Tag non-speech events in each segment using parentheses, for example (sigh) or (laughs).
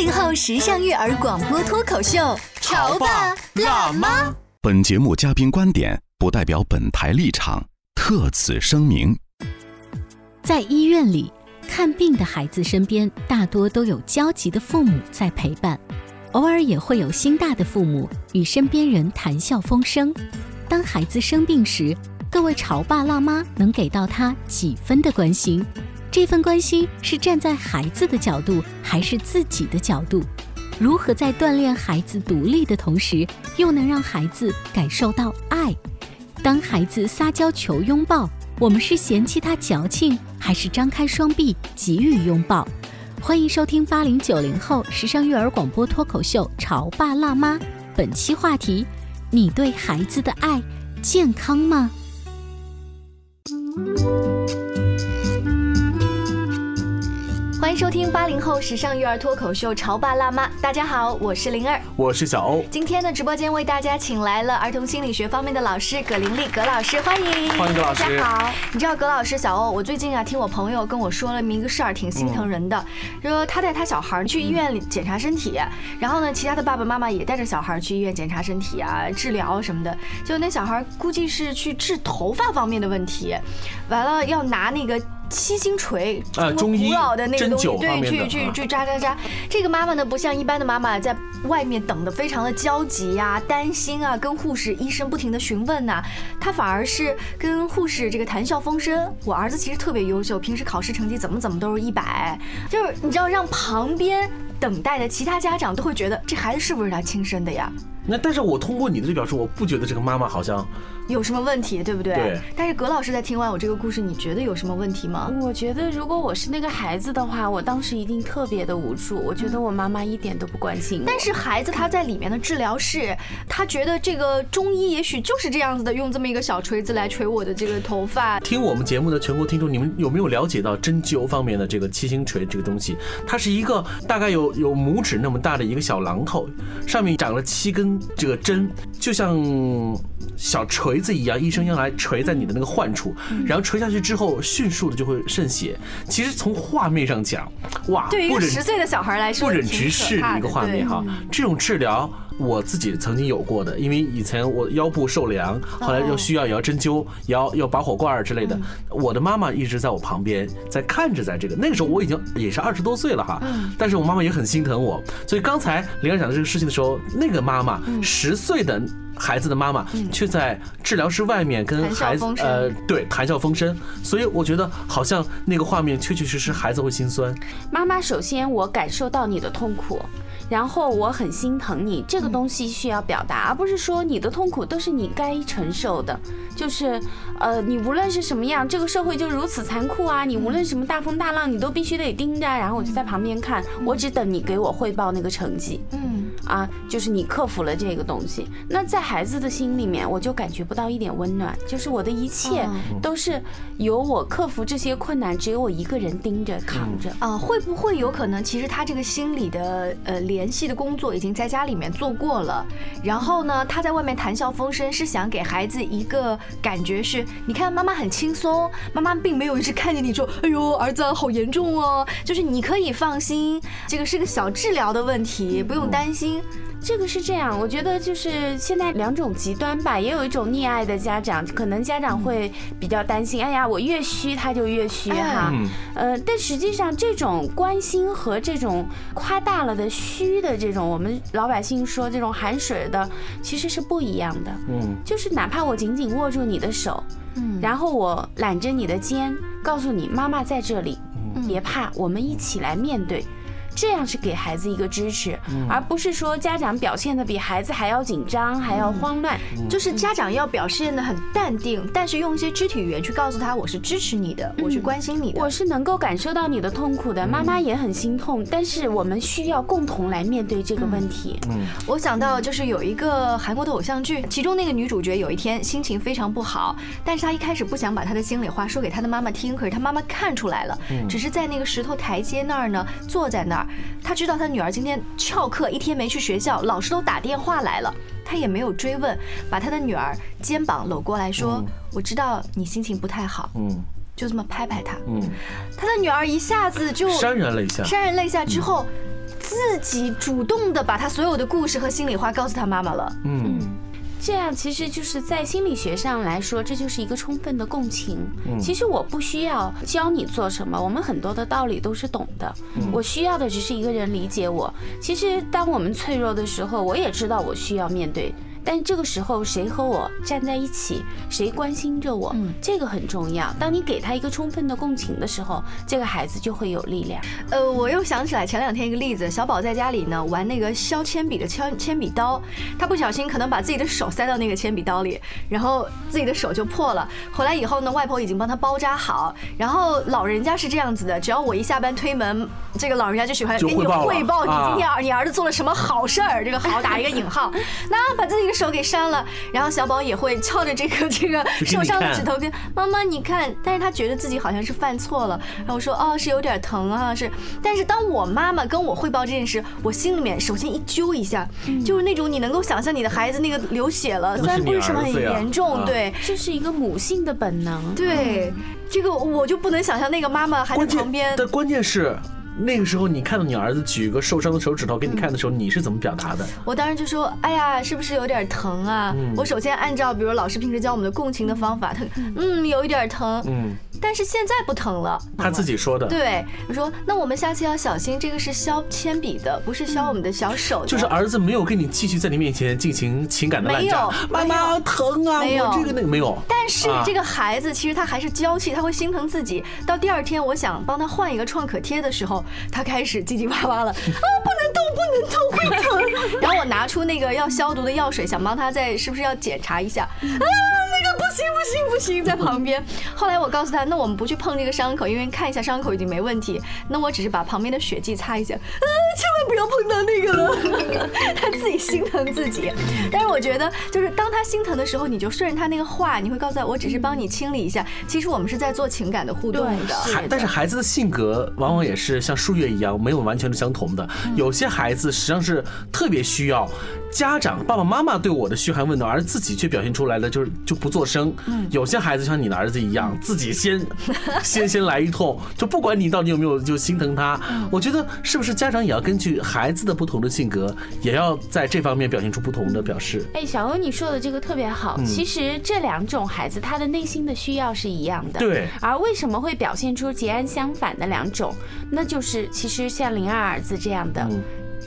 八零后时尚育儿广播脱口秀，潮爸辣妈。本节目嘉宾观点不代表本台立场，特此声明。在医院里看病的孩子身边，大多都有焦急的父母在陪伴，偶尔也会有心大的父母与身边人谈笑风生。当孩子生病时，各位潮爸辣妈能给到他几分的关心？这份关心是站在孩子的角度，还是自己的角度？如何在锻炼孩子独立的同时，又能让孩子感受到爱？当孩子撒娇求拥抱，我们是嫌弃他矫情，还是张开双臂给予拥抱？欢迎收听八零九零后时尚育儿广播脱口秀《潮爸辣妈》，本期话题：你对孩子的爱健康吗？欢迎收听八零后时尚育儿脱口秀《潮爸辣妈》，大家好，我是灵儿，我是小欧。今天的直播间为大家请来了儿童心理学方面的老师葛玲丽葛老师，欢迎，欢迎葛老师。大家好，你知道葛老师小欧，我最近啊听我朋友跟我说了一个事儿，挺心疼人的，说他带他小孩去医院里检查身体，然后呢，其他的爸爸妈妈也带着小孩去医院检查身体啊，治疗什么的，就那小孩估计是去治头发方面的问题，完了要拿那个。七星锤，啊，中医古老的那个东西，对，去去去扎扎扎。这个妈妈呢，不像一般的妈妈在外面等的非常的焦急呀、担心啊，跟护士、医生不停的询问呐，她反而是跟护士这个谈笑风生。我儿子其实特别优秀，平时考试成绩怎么怎么都是一百，就是你知道，让旁边等待的其他家长都会觉得这孩子是不是他亲生的呀？那但是我通过你的这表述，我不觉得这个妈妈好像有什么问题，对不对？对。但是葛老师在听完我这个故事，你觉得有什么问题吗？我觉得如果我是那个孩子的话，我当时一定特别的无助。我觉得我妈妈一点都不关心我。但是孩子他在里面的治疗室，他觉得这个中医也许就是这样子的，用这么一个小锤子来锤我的这个头发。听我们节目的全国听众，你们有没有了解到针灸方面的这个七星锤这个东西？它是一个大概有有拇指那么大的一个小榔头，上面长了七根这个针。就像小锤子一样，医生用来锤在你的那个患处，然后锤下去之后，迅速的就会渗血。其实从画面上讲，哇，对于一个十岁的小孩来说，不忍直视的一个画面哈。这种治疗我自己曾经有过的，因为以前我腰部受凉，后来又需要也要针灸，也要要拔火罐之类的。我的妈妈一直在我旁边在看着，在这个那个时候我已经也是二十多岁了哈，但是我妈妈也很心疼我。所以刚才玲儿讲的这个事情的时候，那个妈妈十岁的。孩子的妈妈却在治疗室外面跟孩子呃对谈笑风生，所以我觉得好像那个画面确确实实孩子会心酸。妈妈，首先我感受到你的痛苦。然后我很心疼你，这个东西需要表达，而不是说你的痛苦都是你该承受的。就是，呃，你无论是什么样，这个社会就如此残酷啊！你无论什么大风大浪，你都必须得盯着。然后我就在旁边看，我只等你给我汇报那个成绩。嗯，啊，就是你克服了这个东西。那在孩子的心里面，我就感觉不到一点温暖。就是我的一切都是由我克服这些困难，只有我一个人盯着扛着。啊，会不会有可能，其实他这个心理的呃。联系的工作已经在家里面做过了，然后呢，他在外面谈笑风生，是想给孩子一个感觉是，你看妈妈很轻松，妈妈并没有一直看着你说，哎呦，儿子好严重哦，就是你可以放心，这个是个小治疗的问题，不用担心。这个是这样，我觉得就是现在两种极端吧，也有一种溺爱的家长，可能家长会比较担心，哎呀，我越虚他就越虚哈，嗯呃，但实际上这种关心和这种夸大了的虚的这种，我们老百姓说这种含水的，其实是不一样的。嗯，就是哪怕我紧紧握住你的手，嗯，然后我揽着你的肩，告诉你妈妈在这里，别怕，我们一起来面对。这样是给孩子一个支持，而不是说家长表现的比孩子还要紧张，还要慌乱。就是家长要表现的很淡定，但是用一些肢体语言去告诉他我是支持你的，我是关心你的。我是能够感受到你的痛苦的，妈妈也很心痛，但是我们需要共同来面对这个问题。我想到就是有一个韩国的偶像剧，其中那个女主角有一天心情非常不好，但是她一开始不想把她的心里话说给她的妈妈听，可是她妈妈看出来了，只是在那个石头台阶那儿呢，坐在那儿，她知道他女儿今天翘课一天没去学校，老师都打电话来了。他也没有追问，把他的女儿肩膀搂过来说：“我知道你心情不太好。”嗯就这么拍拍她。嗯，他的女儿一下子就潸然泪下。潸然泪下之后，自己主动的把他所有的故事和心里话告诉他妈妈了。嗯这样其实就是在心理学上来说，这就是一个充分的共情。嗯其实我不需要教你做什么，我们很多的道理都是懂的。嗯我需要的只是一个人理解我。其实当我们脆弱的时候，我也知道我需要面对。但这个时候，谁和我站在一起，谁关心着我，这个很重要。当你给他一个充分的共情的时候，这个孩子就会有力量。呃，我又想起来前两天一个例子，小宝在家里呢玩那个削铅笔的铅铅笔刀，他不小心可能把自己的手塞到那个铅笔刀里，然后自己的手就破了。回来以后呢，外婆已经帮他包扎好，然后老人家是这样子的，只要我一下班推门，这个老人家就喜欢给你汇报你啊今天儿你儿子做了什么好事儿，这个好打一个引号，(laughs) 那把自己的手给扇了，然后小宝也会翘着这个 (laughs) 这个受伤的指头跟妈妈你看，但是他觉得自己好像是犯错了，然后我说哦是有点疼啊是，但是当我妈妈跟我汇报这件事，我心里面首先一揪一下，就是那种你能够想象你的孩子那个流血了，虽然不是什么很严重，对这是一个母性的本能。对，这个我就不能想象那个妈妈还在旁边，但关键是。那个时候，你看到你儿子举个受伤的手指头给你看的时候，你是怎么表达的？我当时就说，哎呀，是不是有点疼啊？我首先按照比如老师平时教我们的共情的方法，他嗯有一点疼，嗯，但是现在不疼了。他自己说的，对，我说那我们下次要小心，这个是削铅笔的，不是削我们的小手的。就是儿子没有跟你继续在你面前进行情感的没有，妈妈疼啊，没有我这个那个没有。但是啊这个孩子其实他还是娇气，他会心疼自己。到第二天，我想帮他换一个创可贴的时候，他开始叽叽哇哇了，啊，不能动，不能动，会疼。(laughs) 然后我拿出那个要消毒的药水，想帮他再是不是要检查一下，啊，那个不行不行不行，在旁边。(laughs) 后来我告诉他，那我们不去碰这个伤口，因为看一下伤口已经没问题，那我只是把旁边的血迹擦一下，啊，千万不要碰到那个了。(laughs) 他自己心疼自己，但是我觉得，就是当他心疼的时候，你就顺着他那个话，你会告诉他，我只是帮你清理一下。其实我们是在做情感的互动的。但是孩子的性格往往也是像树叶一样，没有完全的相同的。有些孩子实际上是特别需要家长爸爸妈妈对我的嘘寒问暖，而自己却表现出来的就是就不做声。有些孩子像你的儿子一样，自己先 (laughs) 先先来一通，就不管你到底有没有就心疼他。我觉得是不是家长也要根据孩子的不同的性格，也要在这方面表现出不同的表示。哎，小欧，你说的这个特别好。嗯其实这两种孩子，他的内心的需要是一样的。对而为什么会表现出截然相反的两种？那就是其实像灵儿儿子这样的。嗯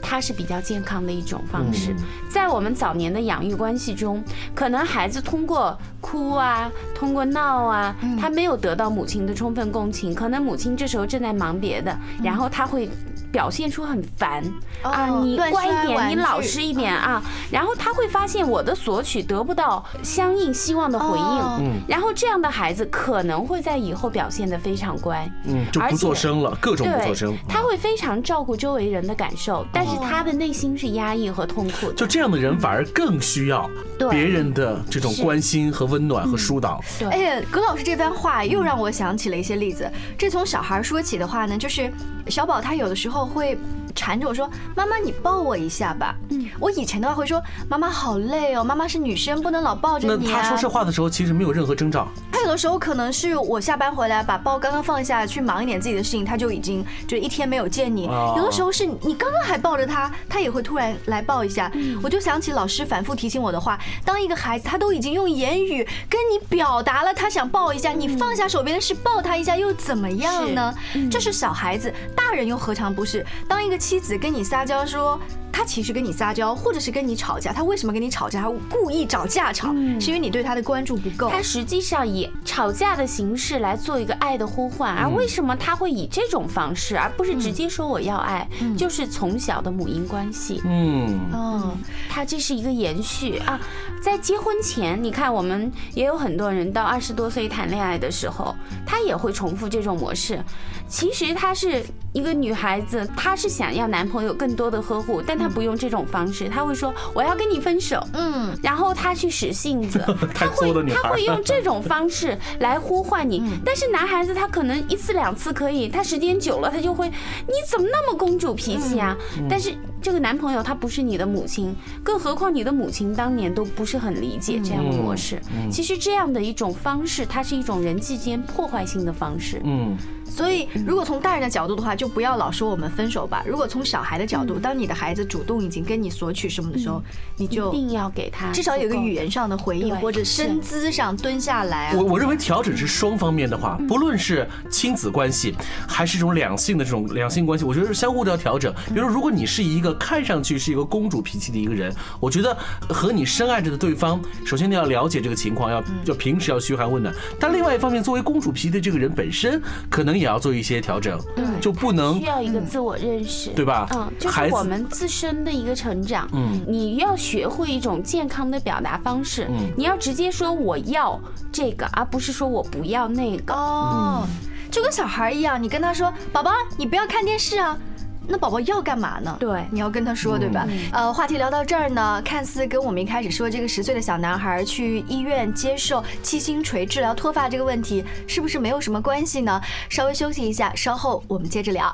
它是比较健康的一种方式，在我们早年的养育关系中，可能孩子通过哭啊，通过闹啊，他没有得到母亲的充分共情，可能母亲这时候正在忙别的，然后他会表现出很烦啊，你乖一点，你老实一点啊，然后他会发现我的索取得不到相应希望的回哦应，然后这样的孩子可能会在以后表现得非常乖，嗯，就不做声了，各种不做声。他会非常照顾周围人的感受，但是他的内心是压抑和痛苦的。就这样的人反而更需要对别人的这种关心和温暖和疏导。对哎呀，葛老师这番话又让我想起了一些例子。这从小孩说起的话呢，就是小宝他有的时候会缠着我说：“妈妈，你抱我一下吧。”嗯，我以前的话会说：“妈妈好累哦，妈妈是女生，不能老抱着你啊。”他说这话的时候，其实没有任何征兆。他有的时候可能是我下班回来把包刚刚放下去忙一点自己的事情，他就已经就一天没有见你。哦有的时候是你刚刚还抱着他，他也会突然来抱一下。我就想起老师反复提醒我的话，当一个孩子他都已经用言语跟你表达了他想抱一下，你放下手边的事抱他一下又怎么样呢？这是小孩子，大人又何尝不是？当一个妻子跟你撒娇说。他其实跟你撒娇，或者是跟你吵架，他为什么跟你吵架？他故意找架吵，是因为你对他的关注不够。他实际上以吵架的形式来做一个爱的呼唤，而为什么他会以这种方式，而不是直接说我要爱，就是从小的母婴关系。嗯，嗯，他这是一个延续啊，在结婚前，你看我们也有很多人到二十多岁谈恋爱的时候，他也会重复这种模式。其实她是一个女孩子，她是想要男朋友更多的呵护，但她不用这种方式，他会说我要跟你分手，嗯，然后他去使性子，(laughs) 他会他会用这种方式来呼唤你，但是男孩子他可能一次两次可以，他时间久了他就会，你怎么那么公主脾气啊？但是这个男朋友他不是你的母亲，更何况你的母亲当年都不是很理解这样的模式。其实这样的一种方式，它是一种人际间破坏性的方式。嗯，所以如果从大人的角度的话，就不要老说我们分手吧。如果从小孩的角度，当你的孩子主动已经跟你索取什么的时候，你就一定要给他至少有个语言上的回应，对或者身姿上蹲下来啊我。我认为调整是双方面的话，不论是亲子关系，还是这种两性的这种两性关系，我觉得是相互都要调整。比如说，如果你是一个看上去是一个公主脾气的一个人，我觉得和你深爱着的对方，首先你要了解这个情况，要要平时要嘘寒问暖。但另外一方面，作为公主脾气的这个人本身，可能也要做一些调整，就不能需要一个自我认识，对吧嗯，就是我们自身的一个成长。嗯你要学会一种健康的表达方式。嗯你要直接说我要这个，而不是说我不要那个。哦，就跟小孩一样，你跟他说：“宝宝，你不要看电视啊。”那宝宝要干嘛呢？对你要跟他说，对吧？呃，话题聊到这儿呢，看似跟我们一开始说这个十岁的小男孩去医院接受七星锤治疗脱发这个问题，是不是没有什么关系呢？稍微休息一下，稍后我们接着聊。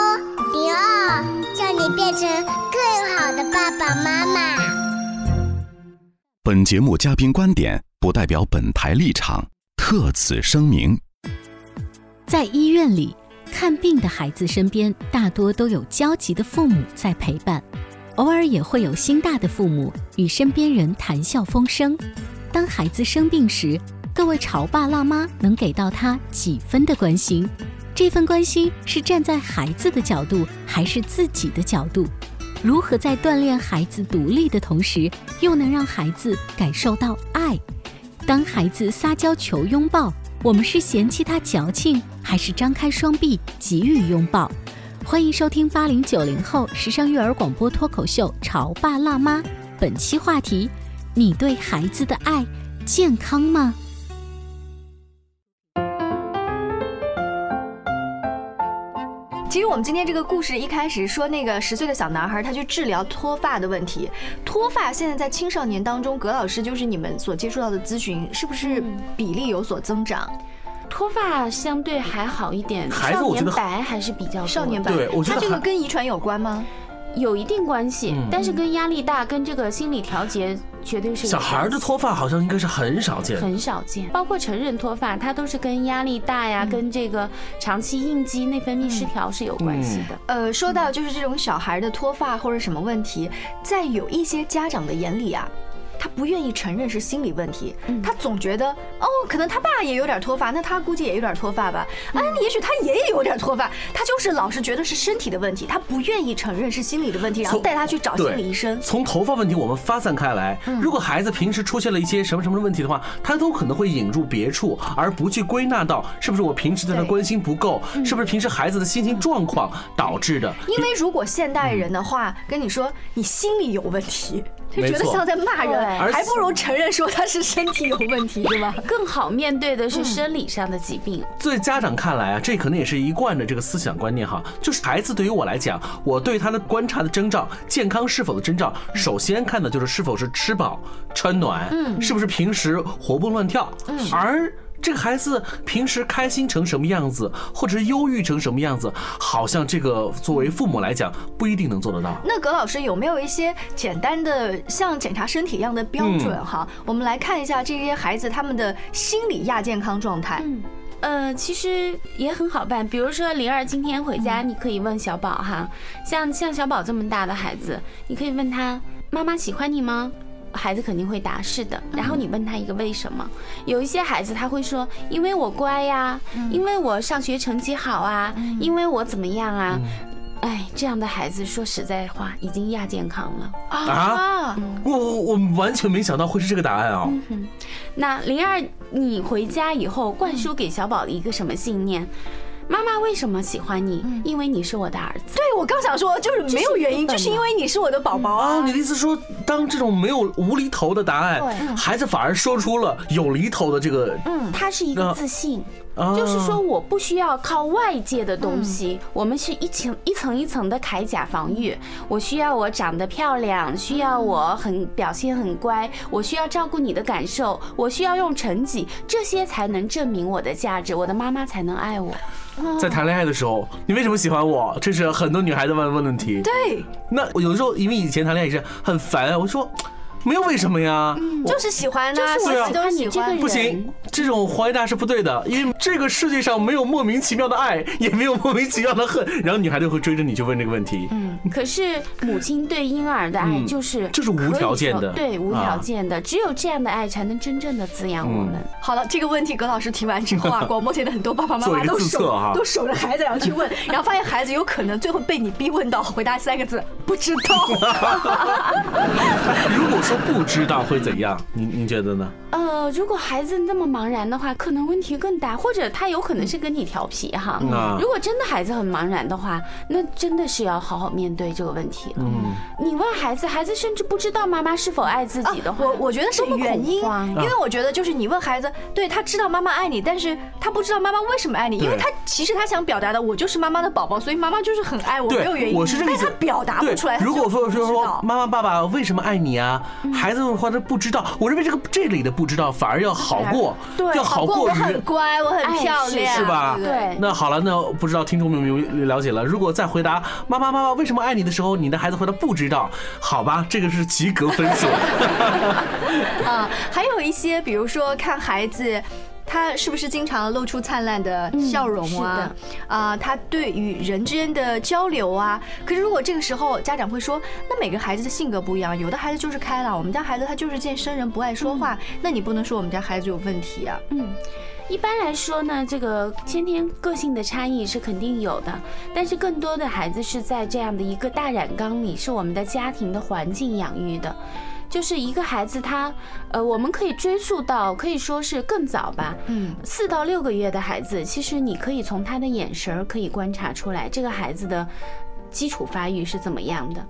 叫你变成更好的爸爸妈妈。本节目嘉宾观点不代表本台立场，特此声明。在医院里，看病的孩子身边大多都有焦急的父母在陪伴，偶尔也会有心大的父母与身边人谈笑风生。当孩子生病时，各位潮爸辣妈能给到他几分的关心？这份关心是站在孩子的角度，还是自己的角度？如何在锻炼孩子独立的同时，又能让孩子感受到爱？当孩子撒娇求拥抱，我们是嫌弃他矫情，还是张开双臂给予拥抱？欢迎收听八零九零后时尚育儿广播脱口秀《潮爸辣妈》，本期话题：你对孩子的爱健康吗？其实我们今天这个故事一开始说那个十岁的小男孩，他去治疗脱发的问题。脱发现在在青少年当中，葛老师就是你们所接触到的咨询，是不是比例有所增长？脱发相对还好一点，少年孩子我觉得白还是比较少年白，对我觉得他这个跟遗传有关吗？有一定关系嗯，但是跟压力大、跟这个心理调节绝对是小孩儿的脱发好像应该是很少见。很少见，包括成人脱发，它都是跟压力大呀，跟这个长期应激内分泌失调是有关系的。呃，说到就是这种小孩的脱发或者什么问题，在有一些家长的眼里啊，他不愿意承认是心理问题，他总觉得哦，可能他爸也有点脱发，那他估计也有点脱发吧，啊，也许他也有点脱发，他就是老是觉得是身体的问题，他不愿意承认是心理的问题，然后带他去找心理医生。从头发问题我们发散开来，如果孩子平时出现了一些什么什么的问题的话，他都可能会引入别处，而不去归纳到是不是我平时对他关心不够，是不是平时孩子的心情状况导致的。因为如果现代人的话跟你说你心理有问题，就觉得像在骂人，而还不如承认说他是身体有问题，对吧？(laughs) 更好面对的是生理上的疾病。在家长看来啊，这可能也是一贯的这个思想观念哈，就是孩子对于我来讲，我对他的观察的征兆，健康是否的征兆，首先看的就是是否是吃饱穿暖，嗯是不是平时活蹦乱跳，嗯而。这个孩子平时开心成什么样子，或者是忧郁成什么样子，好像这个作为父母来讲不一定能做得到。那葛老师有没有一些简单的像检查身体一样的标准嗯哈？我们来看一下这些孩子他们的心理亚健康状态。嗯，呃，其实也很好办。比如说灵儿今天回家，你可以问小宝哈，像像小宝这么大的孩子，你可以问他妈妈喜欢你吗？孩子肯定会答是的，然后你问他一个为什么？有一些孩子他会说，因为我乖呀，因为我上学成绩好啊，因为我怎么样啊。哎，这样的孩子说实在话，已经亚健康了啊！我我我完全没想到会是这个答案啊！嗯那灵儿，你回家以后灌输给小宝的一个什么信念？妈妈为什么喜欢你？因为你是我的儿子。对，我刚想说，就是没有原因，就是因为你是我的宝宝啊。哦，你的意思说，当这种没有无厘头的答案，孩子反而说出了有厘头的这个，嗯，他是一个自信。啊就是说，我不需要靠外界的东西，我们是一层一层一层的铠甲防御。我需要我长得漂亮，需要我很表现很乖，我需要照顾你的感受，我需要用成绩，这些才能证明我的价值，我的妈妈才能爱我。在谈恋爱的时候，你为什么喜欢我？这是很多女孩子问问问题。对，那我有的时候因为以前谈恋爱也是很烦啊，我说没有为什么呀，我就是喜欢呐，就是我喜欢都喜欢。不行，这种回答是不对的，因为这个世界上没有莫名其妙的爱，(laughs) 也没有莫名其妙的恨，然后女孩就会追着你去问这个问题。嗯，可是母亲对婴儿的爱嗯就是就是无条件的对，无啊条件的，只有这样的爱才能真正的滋养我们。好了，这个问题葛老师提完之后啊，(laughs) 广播前的很多爸爸妈妈都守都守着孩子然后去问，(laughs) 然后发现孩子有可能最后被你逼问到回答三个字不知道。如果说不知道会怎样，您您觉得呢？呃，如果孩子那么茫然的话，可能问题更大，或者他有可能是跟你调皮哈。如果真的孩子很茫然的话，那真的是要好好面对这个问题了。嗯，你问孩子，孩子甚至不知道妈妈是否爱自己的话，我我觉得是原因，因为我觉得就是你问孩子，对他知道妈妈爱你，但是他不知道妈妈为什么爱你，因为他其实他想表达的我就是妈妈的宝宝，所以妈妈就是很爱我，没有原，因，我是这个意思。但他表达不出来。如果说就是说妈妈爸爸为什么爱你啊，孩子们或者不知道，我认为这个这里的不知道反而要好过，对要好过过我很于。乖，我很哎漂亮，是吧？对那好了，那不知道听众们有没有了解了？如果再回答妈妈妈妈为什么爱你的时候，你的孩子回答不知道，好吧，这个是及格分数。啊，(laughs) 还有一些，比如说看孩子。他是不是经常露出灿烂的笑容啊？啊、他对与人之间的交流啊。可是如果这个时候家长会说，那每个孩子的性格不一样，有的孩子就是开朗，我们家孩子他就是见生人不爱说话，那你不能说我们家孩子有问题啊。嗯。一般来说呢，这个先天个性的差异是肯定有的，但是更多的孩子是在这样的一个大染缸里，是我们的家庭的环境养育的。就是一个孩子他，呃，我们可以追溯到，可以说是更早吧，嗯，四到六个月的孩子，其实你可以从他的眼神儿可以观察出来，这个孩子的基础发育是怎么样的。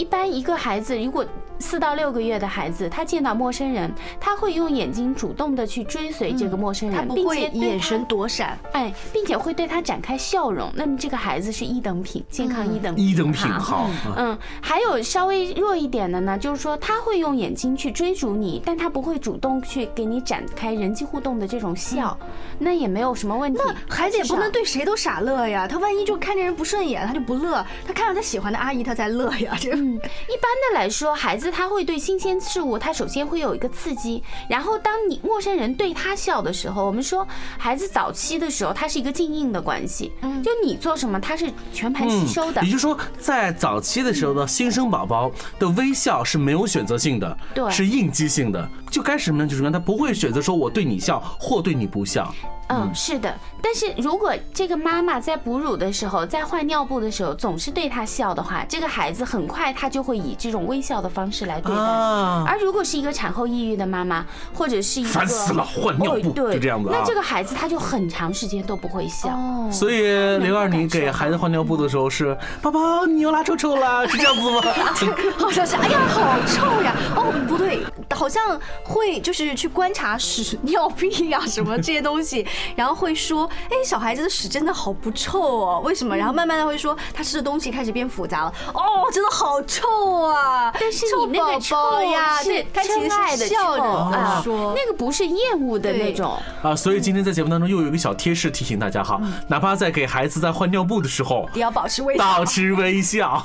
一般一个孩子如果四到六个月的孩子，他见到陌生人，他会用眼睛主动的去追随这个陌生人，他不会并且眼神躲闪，哎，并且会对他展开笑容。那么这个孩子是一等品，健康一等品，一等品好，嗯，还有稍微弱一点的呢，就是说他会用眼睛去追逐你，但他不会主动去给你展开人际互动的这种笑，那也没有什么问题。那孩子也不能对谁都傻乐呀，他万一就看这人不顺眼，他就不乐，他看到他喜欢的阿姨他才乐呀，这嗯，一般的来说，孩子他会对新鲜事物，他首先会有一个刺激，然后当你陌生人对他笑的时候，我们说孩子早期的时候，他是一个静应的关系，嗯就你做什么，他是全盘吸收的。也就是说，在早期的时候呢新生宝宝的微笑是没有选择性的，对是应激性的。就该什么样？就什么样他不会选择说我对你笑或对你不笑。嗯，是的。但是如果这个妈妈在哺乳的时候，在换尿布的时候，总是对他笑的话，这个孩子很快他就会以这种微笑的方式来对待。啊而如果是一个产后抑郁的妈妈，或者是一个烦死了换尿布哦对，就这样子啊那这个孩子他就很长时间都不会笑。哦所以灵儿，你给孩子换尿布的时候是宝宝你又拉臭臭了，是这样子吗？(laughs) (laughs) 好像是，哎呀，好臭呀！哦，不对，好像会就是去观察屎、尿屁呀、什么这些东西，(laughs) 然后会说，哎，小孩子的屎真的好不臭哦，为什么？然后慢慢的会说，他吃的东西开始变复杂了，哦，真的好臭啊！但是你那个宝宝呀，臭对，他是其实真爱的是笑着臭啊说，那个不是厌恶的那种。啊，所以今天在节目当中又有一个小贴士提醒大家哈，哪怕在给孩子在换尿布的时候，也要保持微笑。保持微笑。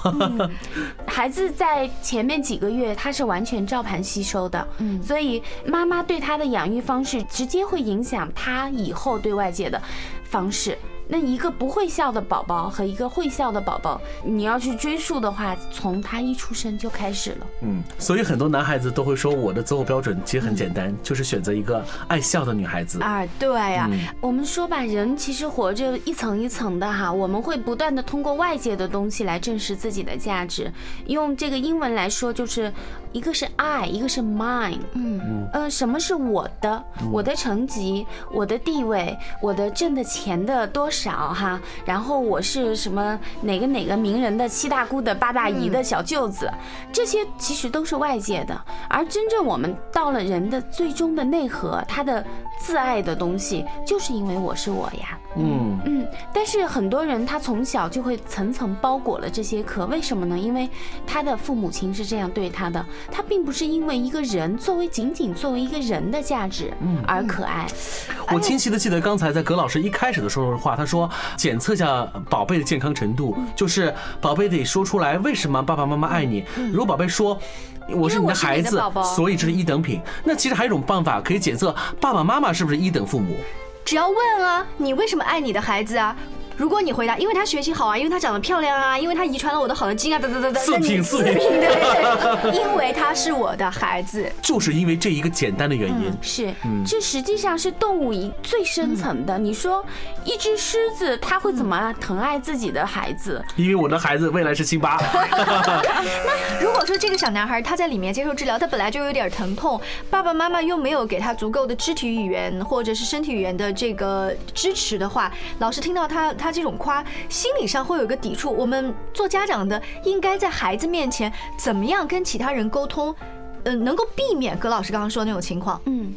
孩子在前面几个月他是完全照盘吸收的，嗯，所以妈妈对他的养育方式直接会影响他以后对外界的方式。那一个不会笑的宝宝和一个会笑的宝宝，你要去追溯的话，从他一出生就开始了。嗯，所以很多男孩子都会说，我的择偶标准其实很简单，就是选择一个爱笑的女孩子。啊，对呀、嗯我们说吧，人其实活着一层一层的哈，我们会不断的通过外界的东西来证实自己的价值。用这个英文来说，就是一个是 I，一个是 mine。嗯嗯，呃，什么是我的？我的成绩，我的地位，我的挣的钱的多少哈？然后我是什么哪个哪个名人的七大姑的八大姨的小舅子，这些其实都是外界的。而真正我们到了人的最终的内核，他的自爱的东西，就是因为我是我呀。嗯嗯，但是很多人他从小就会层层包裹了这些壳，为什么呢？因为他的父母亲是这样对他的，他并不是因为一个人作为仅仅作为一个人的价值而可爱。我清晰的记得刚才在葛老师一开始的时候的话，他说检测一下宝贝的健康程度，就是宝贝得说出来为什么爸爸妈妈爱你。如果宝贝说。我是你的孩子所以这是一等品。那其实还有一种办法可以检测爸爸妈妈是不是一等父母。只要问啊，你为什么爱你的孩子啊？如果你回答，因为他学习好啊，因为他长得漂亮啊，因为他遗传了我的好的基因啊，等等等等，四品四品对，(laughs) 因为他是我的孩子。就是因为这一个简单的原因。是嗯，这实际上是动物一最深层的。你说一只狮子，它会怎么疼爱自己的孩子？因为我的孩子未来是辛巴。(laughs) (laughs) 那如果说这个小男孩他在里面接受治疗，他本来就有点疼痛，爸爸妈妈又没有给他足够的肢体语言或者是身体语言的这个支持的话，老师听到他他他这种夸，心理上会有一个抵触。我们做家长的应该在孩子面前怎么样跟其他人沟通，嗯，能够避免葛老师刚刚说的那种情况。嗯。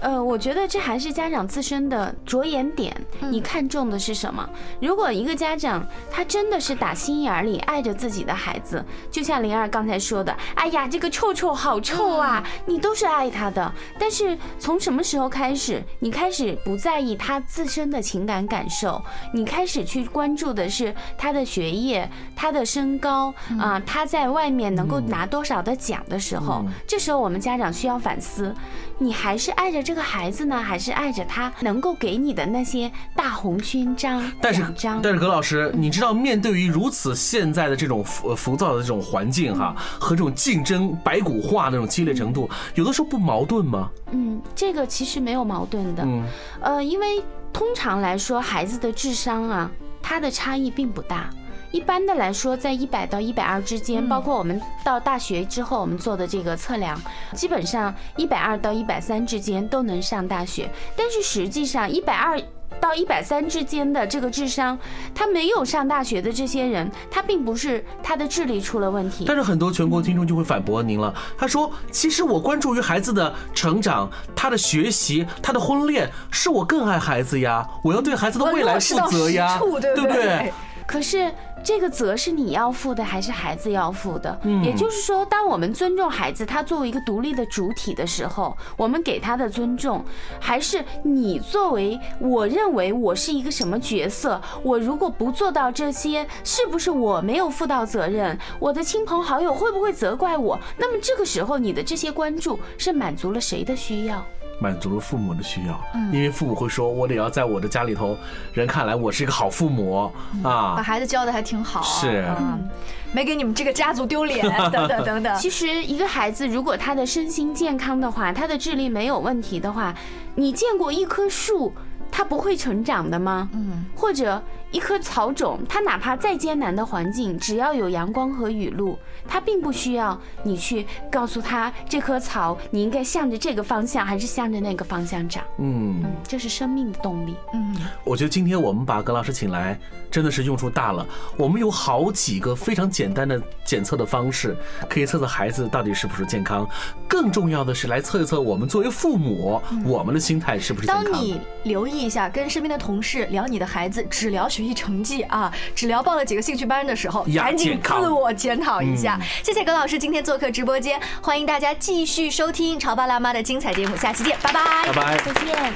呃，我觉得这还是家长自身的着眼点，嗯。你看重的是什么？如果一个家长他真的是打心眼儿里爱着自己的孩子，就像灵儿刚才说的，哎呀，这个臭臭好臭啊，嗯。你都是爱他的。但是从什么时候开始，你开始不在意他自身的情感感受，你开始去关注的是他的学业、他的身高嗯。啊，他在外面能够拿多少的奖的时候，这时候我们家长需要反思，你还是爱着这个孩子呢，还是爱着他能够给你的那些大红勋章、但是？但是葛老师，你知道面对于如此现在的这种浮浮躁的这种环境哈，和这种竞争白骨化的这种激烈程度，有的时候不矛盾吗？嗯，这个其实没有矛盾的。嗯呃，因为通常来说，孩子的智商啊，它的差异并不大。一般的来说，在一百到一百二之间，包括我们到大学之后我们做的这个测量，基本上一百二到一百三之间都能上大学。但是实际上，一百二到一百三之间的这个智商，他没有上大学的这些人，他并不是他的智力出了问题。但是很多全国听众就会反驳您了，他说：“其实我关注于孩子的成长、他的学习、他的婚恋，是我更爱孩子呀，我要对孩子的未来负责呀，对不对？”可是这个责是你要负的，还是孩子要负的？嗯也就是说，当我们尊重孩子，他作为一个独立的主体的时候，我们给他的尊重，还是你作为我认为我是一个什么角色？我如果不做到这些，是不是我没有负到责任？我的亲朋好友会不会责怪我？那么这个时候，你的这些关注是满足了谁的需要？满足了父母的需要，嗯。因为父母会说，我得要在我的家里头人看来我是一个好父母。把啊。孩子教的还挺好，是。嗯，没给你们这个家族丢脸，(laughs) 等等等等。其实一个孩子如果他的身心健康的话，他的智力没有问题的话，你见过一棵树它不会成长的吗？嗯，或者一棵草种，它哪怕再艰难的环境，只要有阳光和雨露，它并不需要你去告诉它这棵草你应该向着这个方向还是向着那个方向长。嗯，嗯，这是生命的动力。嗯，我觉得今天我们把葛老师请来，真的是用处大了。我们有好几个非常简单的检测的方式，可以测测孩子到底是不是健康。更重要的是来测一测我们作为父母，我们的心态是不是健康。当你留意一下，跟身边的同事聊你的孩子只聊学习成绩啊，只聊报了几个兴趣班的时候，赶紧自我检讨一下。嗯谢谢葛老师今天做客直播间，欢迎大家继续收听《潮爸辣妈》的精彩节目，下期见，拜拜，拜拜。再见。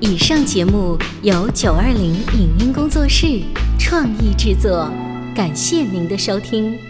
以上节目由九二零影音工作室创意制作，感谢您的收听。